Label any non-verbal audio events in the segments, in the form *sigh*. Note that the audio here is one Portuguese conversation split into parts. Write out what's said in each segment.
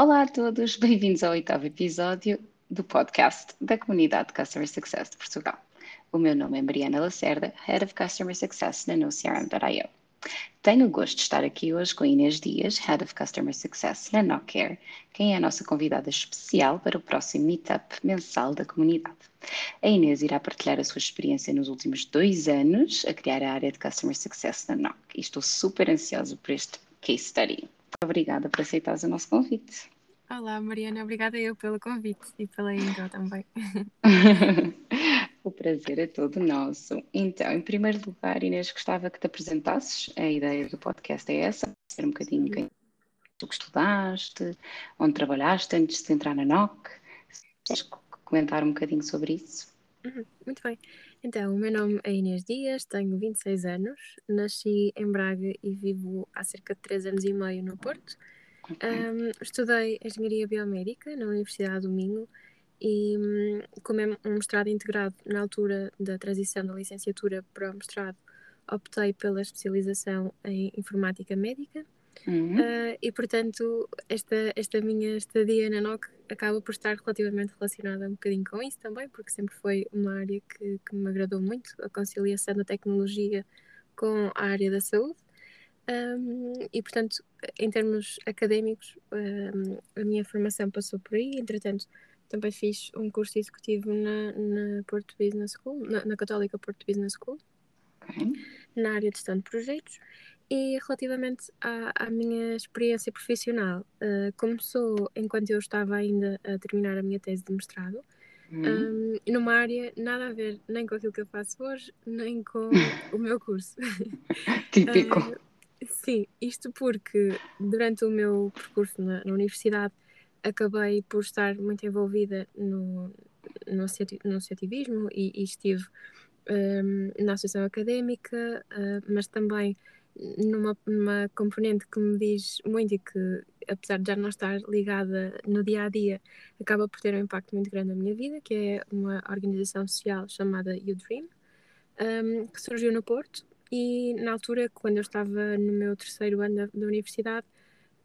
Olá a todos, bem-vindos ao oitavo episódio do podcast da comunidade Customer Success de Portugal. O meu nome é Mariana Lacerda, Head of Customer Success na NoCRM.io. Tenho o gosto de estar aqui hoje com Inês Dias, Head of Customer Success na NoCare, quem é a nossa convidada especial para o próximo Meetup mensal da comunidade. A Inês irá partilhar a sua experiência nos últimos dois anos a criar a área de Customer Success na NOC e estou super ansiosa por este case study. Obrigada por aceitares o nosso convite. Olá, Mariana, obrigada eu pelo convite e pela intro também. *laughs* o prazer é todo nosso. Então, em primeiro lugar, Inês, gostava que te apresentasses. A ideia do podcast é essa, ser um bocadinho quem tu que estudaste, onde trabalhaste antes de entrar na NOC. Queres comentar um bocadinho sobre isso? Uhum, muito bem. Então, o meu nome é Inês Dias, tenho 26 anos, nasci em Braga e vivo há cerca de 3 anos e meio no Porto. Um, estudei Engenharia Biomédica na Universidade do Minho e, hum, como é um mestrado integrado na altura da transição da licenciatura para o mestrado, optei pela especialização em Informática Médica. Uhum. Uh, e portanto, esta, esta minha estadia na NOC acaba por estar relativamente relacionada um bocadinho com isso também, porque sempre foi uma área que, que me agradou muito a conciliação da tecnologia com a área da saúde. Um, e portanto, em termos académicos, um, a minha formação passou por aí. Entretanto, também fiz um curso executivo na, na Porto Business School, na, na Católica Porto Business School, okay. na área de gestão de projetos. E relativamente à, à minha experiência profissional, uh, começou enquanto eu estava ainda a terminar a minha tese de mestrado, uhum. um, numa área nada a ver nem com aquilo que eu faço hoje, nem com *laughs* o meu curso. *laughs* Típico. Uh, sim, isto porque durante o meu percurso na, na universidade acabei por estar muito envolvida no, no, no associativismo e, e estive um, na associação académica, uh, mas também numa, numa componente que me diz muito e que, apesar de já não estar ligada no dia a dia, acaba por ter um impacto muito grande na minha vida, que é uma organização social chamada You Dream, um, que surgiu no Porto. E na altura, quando eu estava no meu terceiro ano da, da universidade,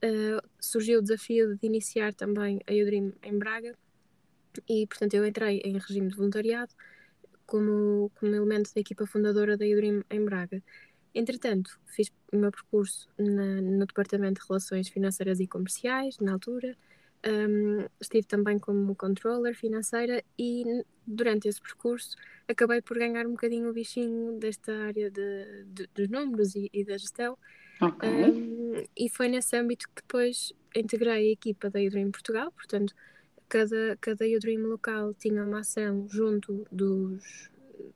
uh, surgiu o desafio de iniciar também a You Dream em Braga. E, portanto, eu entrei em regime de voluntariado como, como elemento da equipa fundadora da You Dream em Braga. Entretanto, fiz o meu percurso na, no Departamento de Relações Financeiras e Comerciais, na altura. Um, estive também como controller financeira e durante esse percurso acabei por ganhar um bocadinho o bichinho desta área de, de dos números e, e, da gestão. Okay. Um, e foi nesse âmbito que depois integrei a equipa da Udream Portugal, portanto, cada, cada Udream local tinha uma ação junto dos,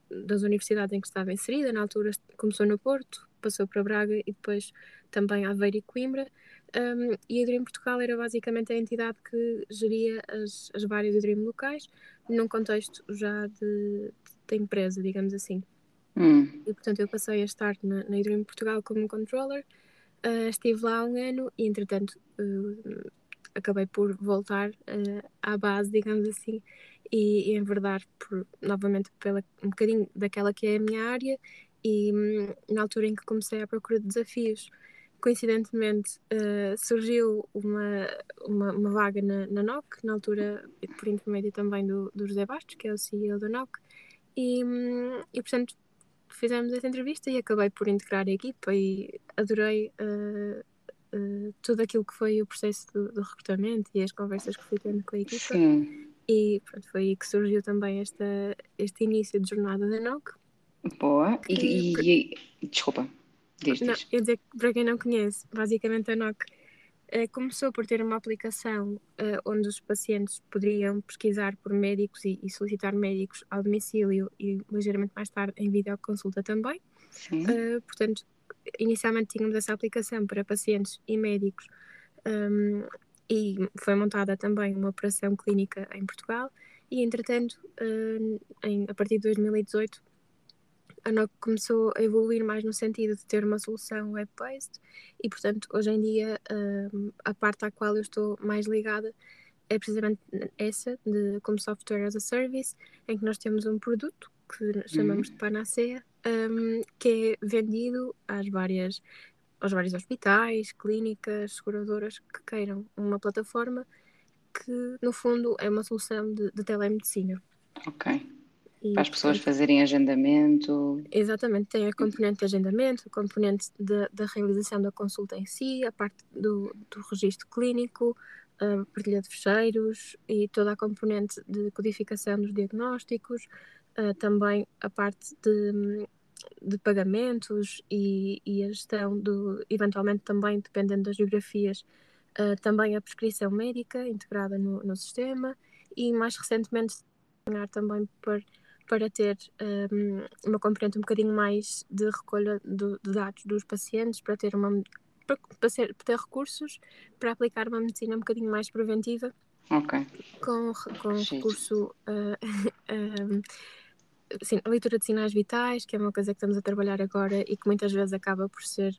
das universidades em que estava inserida. Na altura começou no Porto, passou para Braga e depois também Aveiro e Coimbra. Um, e a Dream Portugal era basicamente a entidade que geria as, as várias Dream locais, num contexto já de, de empresa, digamos assim. Hum. E portanto eu passei a estar na, na Dream Portugal como controller, uh, estive lá um ano e entretanto uh, acabei por voltar uh, à base, digamos assim, e, e enverdar por, novamente pela, um bocadinho daquela que é a minha área e hum, na altura em que comecei a procura de desafios coincidentemente uh, surgiu uma, uma, uma, vaga na, na NOC, na altura por intermédio também do, do José Bastos, que é o CEO da NOC, e, hum, e portanto fizemos essa entrevista e acabei por integrar a equipa e adorei uh, uh, tudo aquilo que foi o processo do, do, recrutamento e as conversas que fui tendo com a equipa. Sim. E pronto, foi aí que surgiu também esta, este início de jornada da NOC. Boa. E, e, e desculpa, diz, não, Eu dizer que para quem não conhece, basicamente a NOC uh, começou por ter uma aplicação uh, onde os pacientes poderiam pesquisar por médicos e, e, solicitar médicos ao domicílio e ligeiramente mais tarde em videoconsulta também. Sim. Uh, portanto, inicialmente tínhamos essa aplicação para pacientes e médicos um, e foi montada também uma operação clínica em Portugal e entretanto uh, em, a partir de 2018 a NOC começou a evoluir mais no sentido de ter uma solução web-based e portanto hoje em dia uh, a parte à qual eu estou mais ligada é precisamente essa de como software as a service em que nós temos um produto que chamamos uhum. de Panacea um, que é vendido às várias aos vários hospitais, clínicas, seguradoras que queiram uma plataforma que, no fundo, é uma solução de, de telemedicina. Ok. E, Para as pessoas portanto, fazerem agendamento. Exatamente, tem a componente de agendamento, a componente da realização da consulta em si, a parte do, do registro clínico, a partilha de fecheiros e toda a componente de codificação dos diagnósticos, uh, também a parte de, de pagamentos e, e, a gestão do, eventualmente também, dependendo das geografias, uh, também a prescrição médica integrada no, no sistema e mais recentemente também por, para ter um, uma componente um bocadinho mais de recolha de, de dados dos pacientes, para ter uma para, para, ser, para ter recursos para aplicar uma medicina um bocadinho mais preventiva. Ok. Com, com recurso uh, uh, *laughs* sim, a leitura de sinais vitais, que é uma coisa que estamos a trabalhar agora e que muitas vezes acaba por ser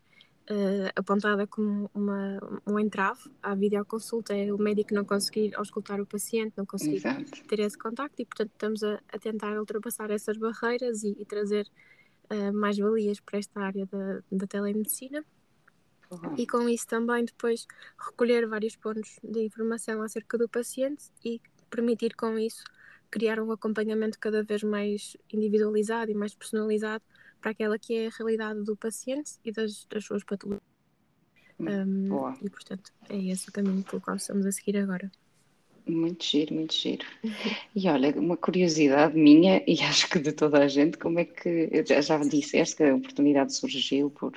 uh, apontada como uma, um entrave à videoconsulta, é o médico não conseguir auscultar o paciente, não conseguir Exato. ter esse contacto e, portanto, estamos a, a tentar ultrapassar essas barreiras e, e trazer uh, mais valias para esta área da, da telemedicina. Uhum. E com isso também depois recolher vários pontos de informação acerca do paciente e permitir com isso criar um acompanhamento cada vez mais individualizado e mais personalizado para aquela que é a realidade do paciente e das, das suas patologias. Um, e portanto é esse o caminho pelo qual estamos a seguir agora. Muito giro, muito giro. E olha, uma curiosidade minha, e *laughs* acho que de toda a gente, como é que, já, já disseste que a oportunidade surgiu por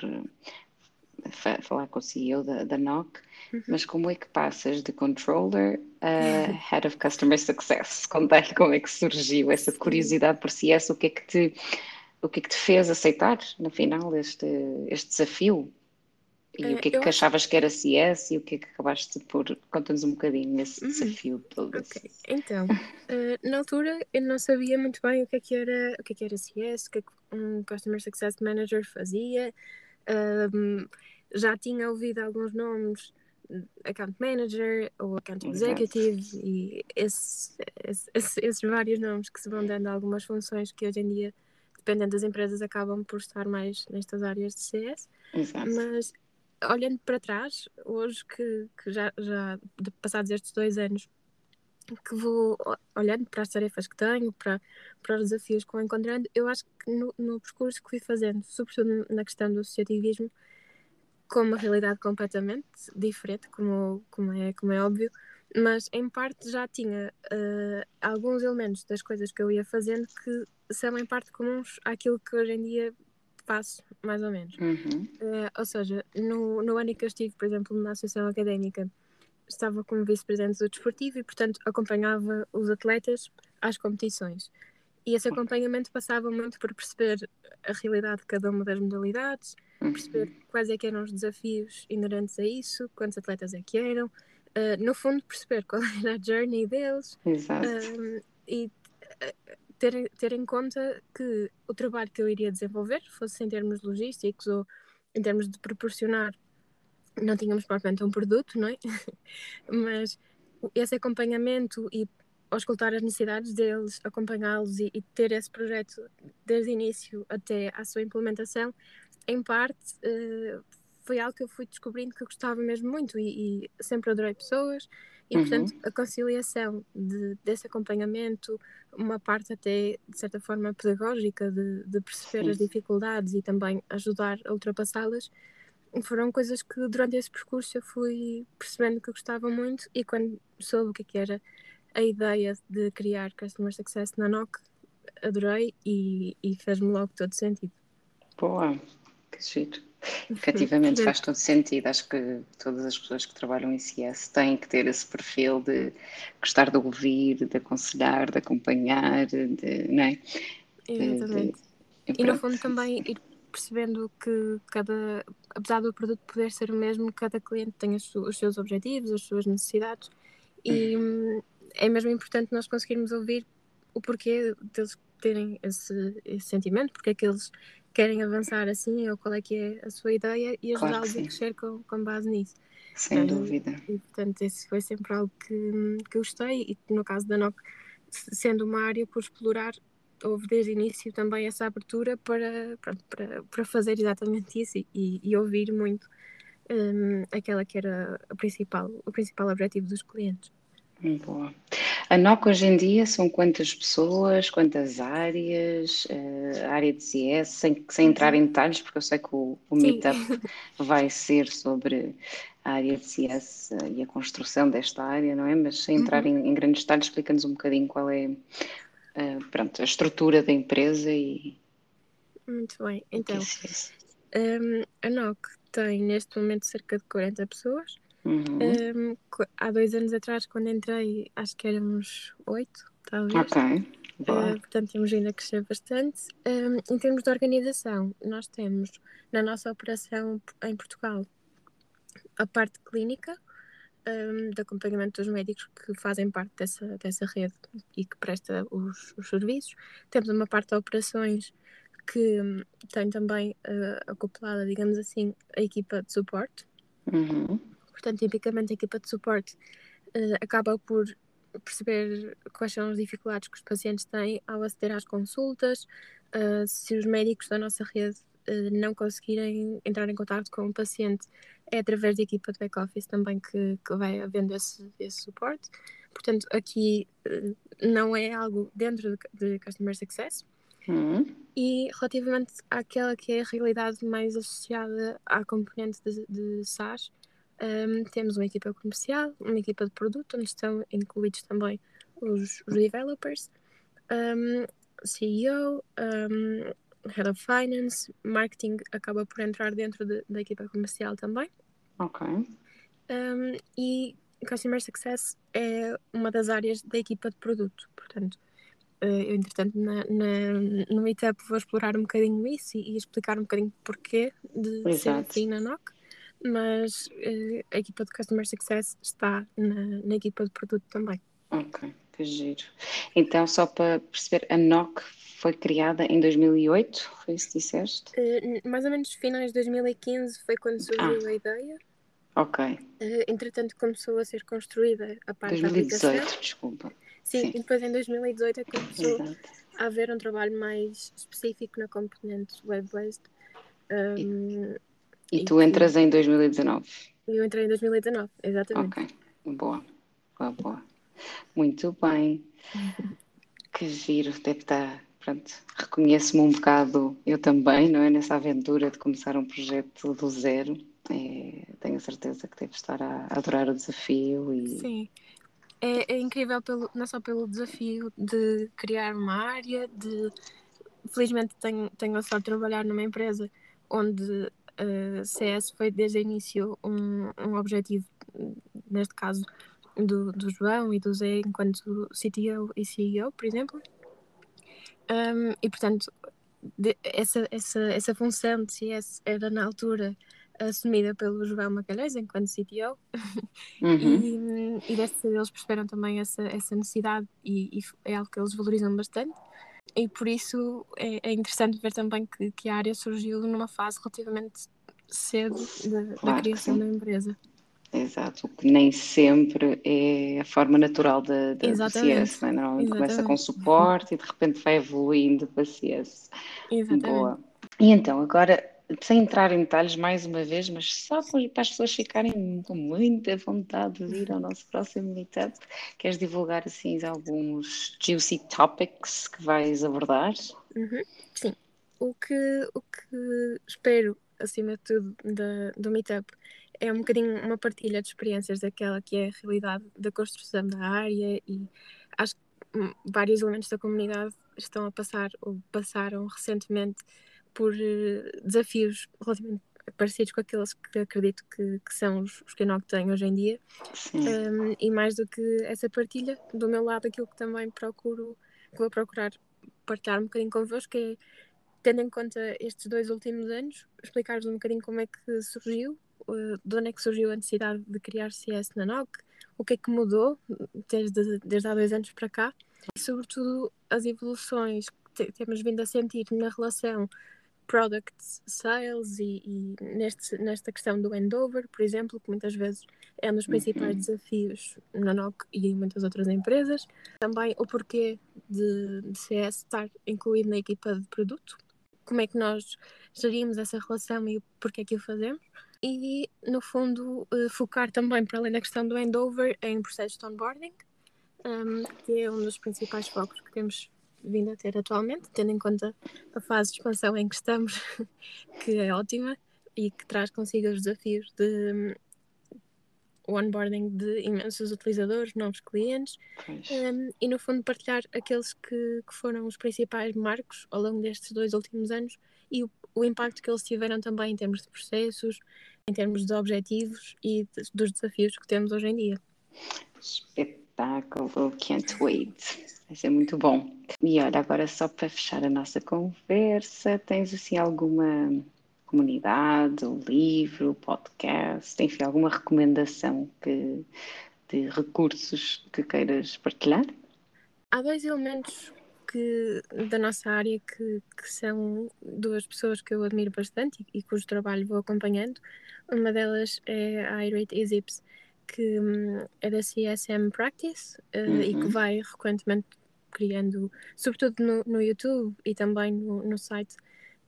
falar com o CEO da, da NOC, uhum. mas como é que passas de controller a *laughs* Head of Customer Success? Conta-lhe como é que surgiu essa curiosidade por si, essa, o que é que te o que é que te fez aceitar, no final, este, este desafio? E o que é que, achavas acho... que era CS e o que é que acabaste por. Conta-nos um bocadinho esse uhum. desafio todo. Ok, então, uh, na altura eu não sabia muito bem o que é que era, o que é que era CS, o que é que um Customer Success Manager fazia. Um, já tinha ouvido alguns nomes account manager ou account executive Exato. e esse, esse, esses vários nomes que se vão dando a algumas funções que hoje em dia dependendo das empresas, acabam por estar mais nestas áreas de CS. Exato. Mas olhando para trás, hoje que, que já, já passados estes dois anos, que vou olhando para as tarefas que tenho, para, para os desafios que vou encontrando, eu acho que no, no percurso que fui fazendo, sobretudo na questão do associativismo, com uma realidade completamente diferente, como, como, é, como é óbvio, mas em parte já tinha uh, alguns elementos das coisas que eu ia fazendo que são em parte comuns àquilo que hoje em dia faço, mais ou menos. Uhum. Uh, ou seja, no, no ano em que eu estive, por exemplo, na Associação Académica, estava como vice-presidente do desportivo e, portanto, acompanhava os atletas às competições. E esse acompanhamento passava muito por perceber a realidade de cada uma das modalidades, uhum. perceber quais é que eram os desafios inerentes a isso, quantos atletas é que eram, uh, no fundo perceber qual *laughs* era a journey deles. Um, e ter, ter em conta que o trabalho que eu iria desenvolver, fosse em termos logísticos ou em termos de proporcionar, não tínhamos propriamente um produto, não é? *laughs* Mas esse acompanhamento e auscultar as necessidades deles, acompanhá-los e, e, ter esse projeto desde o início até à sua implementação, em parte uh, foi algo que eu fui descobrindo que eu gostava mesmo muito e, e sempre adorei pessoas e, uhum. portanto, a conciliação de, desse acompanhamento, uma parte até, de certa forma, pedagógica, de, de perceber Sim. as dificuldades e também ajudar a ultrapassá-las, foram coisas que durante esse percurso eu fui percebendo que eu gostava muito e quando soube o que, é que era a ideia de criar Customer Success na NOC, adorei e, e fez-me logo todo sentido. Boa, que giro. *laughs* Efetivamente faz todo sentido. Acho que todas as pessoas que trabalham em CS têm que ter esse perfil de gostar de ouvir, de aconselhar, de acompanhar, de, não é? Exatamente. De, de, e no fundo também ir percebendo que cada, apesar do produto poder ser o mesmo, cada cliente tem os, seus objetivos, as suas necessidades e hum, é mesmo importante nós conseguirmos ouvir o porquê deles terem esse, esse sentimento, porque é que eles querem avançar assim ou qual é que é a sua ideia e ajudá-los claro a crescer com, com base nisso. Sem dúvida. E, portanto, esse foi sempre algo que, que gostei e no caso da NOC, sendo uma área por explorar, houve desde o início também essa abertura para, para, para fazer exatamente isso e, e ouvir muito um, aquela que era a principal, o principal objetivo dos clientes. Boa. A NOC hoje em dia são quantas pessoas, quantas áreas, uh, área de CS, sem, sem entrar em detalhes, porque eu sei que o, o Meetup *laughs* vai ser sobre a área de CS uh, e a construção desta área, não é? Mas sem entrar uhum. em, em, grandes detalhes, explica-nos um bocadinho qual é uh, pronto, a estrutura da empresa e. Muito bem, então. Um, a NOC tem neste momento cerca de 40 pessoas. Uhum. Um, há dois anos atrás, quando entrei, acho que éramos oito, talvez. Ok. Uh, portanto, temos ainda a crescer bastante. Um, em termos de organização, nós temos na nossa operação em Portugal a parte clínica, um, de acompanhamento dos médicos que fazem parte dessa, dessa rede e que presta os, os serviços. Temos uma parte de operações que hum, tem também uh, acoplada, digamos assim, a equipa de suporte. Uhum. Portanto, tipicamente a equipa de suporte uh, acaba por perceber quais são as dificuldades que os pacientes têm ao aceder às consultas, uh, se os médicos da nossa rede não conseguirem entrar em contato com o paciente, é através da equipa de back-office também que, que vai havendo esse, esse suporte. Portanto, aqui não é algo dentro de, de Customer Success. Uhum. E relativamente àquela que é a realidade mais associada à componente de, de SaaS, um, temos uma equipa comercial, uma equipa de produto, onde estão incluídos também os, os developers, um, CEO, um, Head of Finance, Marketing acaba por entrar dentro de, da equipa comercial também. Ok. e Customer Success é uma das áreas da equipa de produto, portanto, uh, eu entretanto na, na, no Meetup vou explorar um bocadinho isso e, e explicar um bocadinho porquê de Exato. ser assim na NOC mas uh, a equipa de Customer Success está na, na, equipa de produto também. Ok, que giro. Então, só para perceber, a NOC foi criada em 2008, foi isso que disseste? Uh, mais ou menos finais de 2015 foi quando surgiu ah. a ideia. Ok. Uh, entretanto, começou a ser construída a parte 2018, da aplicação. desculpa. Sim, Sim, e depois em 2018 é que começou Exato. a haver um trabalho mais específico na componente web-based. Um, e tu entras em 2019? Eu entrei em 2019, exatamente. Ok, boa, boa, boa. Muito bem. *laughs* que giro, deve estar. Pronto, reconheço-me um bocado, eu também, não é? Nessa aventura de começar um projeto do zero. É, tenho a certeza que deve estar a, adorar o desafio e. Sim. É, é incrível pelo, não só pelo desafio de criar uma área, de felizmente tenho, tenho a sorte de trabalhar numa empresa onde uh, CS foi desde o início um, um objetivo, neste caso, do, do João e do Zé enquanto CTO e CEO, por exemplo. Um, e, portanto, de, essa, essa, essa função de CS era na altura assumida pelo João Magalhães enquanto CTO *laughs* uhum. e, e deste eles perceberam também essa, essa necessidade e, e, é algo que eles valorizam bastante e por isso é, é interessante ver também que, que, a área surgiu numa fase relativamente cedo da, claro da criação da empresa. Exato, o que nem sempre é a forma natural da, da CS, né? normalmente Exatamente. começa com suporte e de repente vai evoluindo para CS. Exatamente. Boa. E então, agora sem entrar em detalhes mais uma vez, mas só para as pessoas ficarem com muita vontade de vir ao nosso próximo meetup, queres divulgar assim alguns juicy topics que vais abordar? Uhum, sim. O que, o que espero, acima de tudo, da, do meetup é um bocadinho uma partilha de experiências daquela que é a realidade da construção da área e acho que vários elementos da comunidade estão a passar ou passaram recentemente por uh, desafios relativamente parecidos com aqueles que acredito que, que são os, os que a NOC tem hoje em dia. Um, e mais do que essa partilha, do meu lado, aquilo que também procuro, que vou procurar partilhar um bocadinho convosco é, tendo em conta estes dois últimos anos, explicar-vos um bocadinho como é que surgiu, de onde é que surgiu a necessidade de criar CS na NOC, o que é que mudou desde, desde há dois anos para cá, e sobretudo as evoluções que temos vindo a sentir na relação product sales e, e neste, nesta questão do handover, por exemplo, que muitas vezes é um dos principais uhum. desafios na NOC e em muitas outras empresas. Também o porquê de, de CS estar incluído na equipa de produto, como é que nós gerimos essa relação e porquê que o fazemos. E, no fundo, uh, focar também, para além da questão do handover, em processos de onboarding, um, que é um dos principais focos que temos vindo a ter atualmente, tendo em conta a fase de expansão em que estamos, *laughs* que é ótima e que traz consigo os desafios de um, onboarding de imensos utilizadores, novos clientes um, e no fundo partilhar aqueles que, que, foram os principais marcos ao longo destes dois últimos anos e o, o, impacto que eles tiveram também em termos de processos, em termos de objetivos e de, dos desafios que temos hoje em dia. Espetáculo, can't wait. Vai ser muito bom. E olha, agora só para fechar a nossa conversa, tens assim alguma comunidade, um livro, podcast, enfim, alguma recomendação que, de recursos que queiras partilhar? Há dois elementos que, da nossa área que, que, são duas pessoas que eu admiro bastante e, e cujo trabalho vou acompanhando. Uma delas é a Irate Ezips, que hum, é da CSM Practice uh, uhum. e que uhum. vai recorrentemente criando, sobretudo no, no YouTube e também no, no site,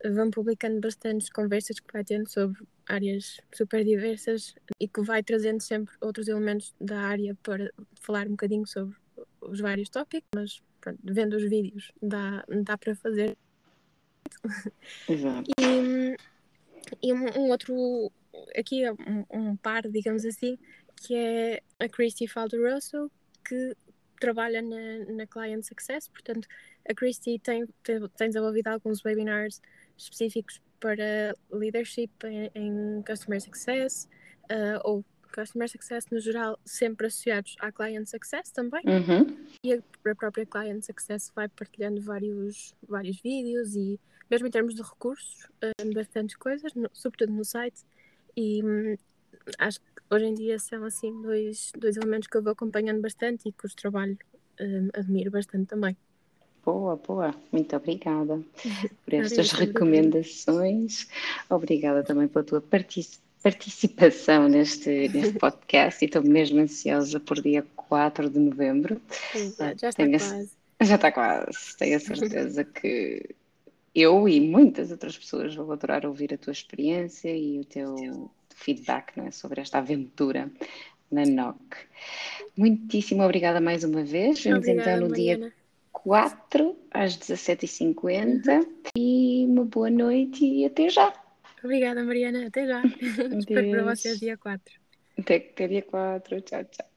vão publicando bastantes conversas que vai tendo sobre áreas super diversas e que vai trazendo sempre outros elementos da área para falar um bocadinho sobre os vários tópicos, mas pronto, vendo os vídeos dá, dá para fazer. Exato. E, e um, um, outro, aqui um, um, par, digamos assim, que é a Christy Falderoso, que trabalha na, na Client Success, portanto, a Christy tem, tem, tem desenvolvido alguns webinars específicos para leadership em, em Customer Success uh, ou Customer Success no geral, sempre associados à Client Success também. Uhum. E a própria Client Success vai partilhando vários, vários vídeos e, mesmo em termos de recursos, uh, bastantes coisas, no, sobretudo no site. E um, acho que hoje em dia são assim dois, dois elementos que eu vou acompanhando bastante e cujo trabalho um, admiro bastante também. Boa, boa. Muito obrigada *laughs* por estas recomendações. Obrigada também pela tua participação neste, neste podcast e estou mesmo ansiosa por dia 4 de novembro. Exato, já está Tenho quase. A, *laughs* já está quase. Tenho a certeza que eu e muitas outras pessoas vão adorar ouvir a tua experiência e o teu feedback é, sobre esta aventura na NOC. Muitíssimo obrigada mais uma vez. Vemos então no Mariana. dia 4 às 17h50 uhum. e uma boa noite e até já. Obrigada, Mariana. Até já. *laughs* Espero para vocês dia 4. Até, até dia 4. Tchau, tchau.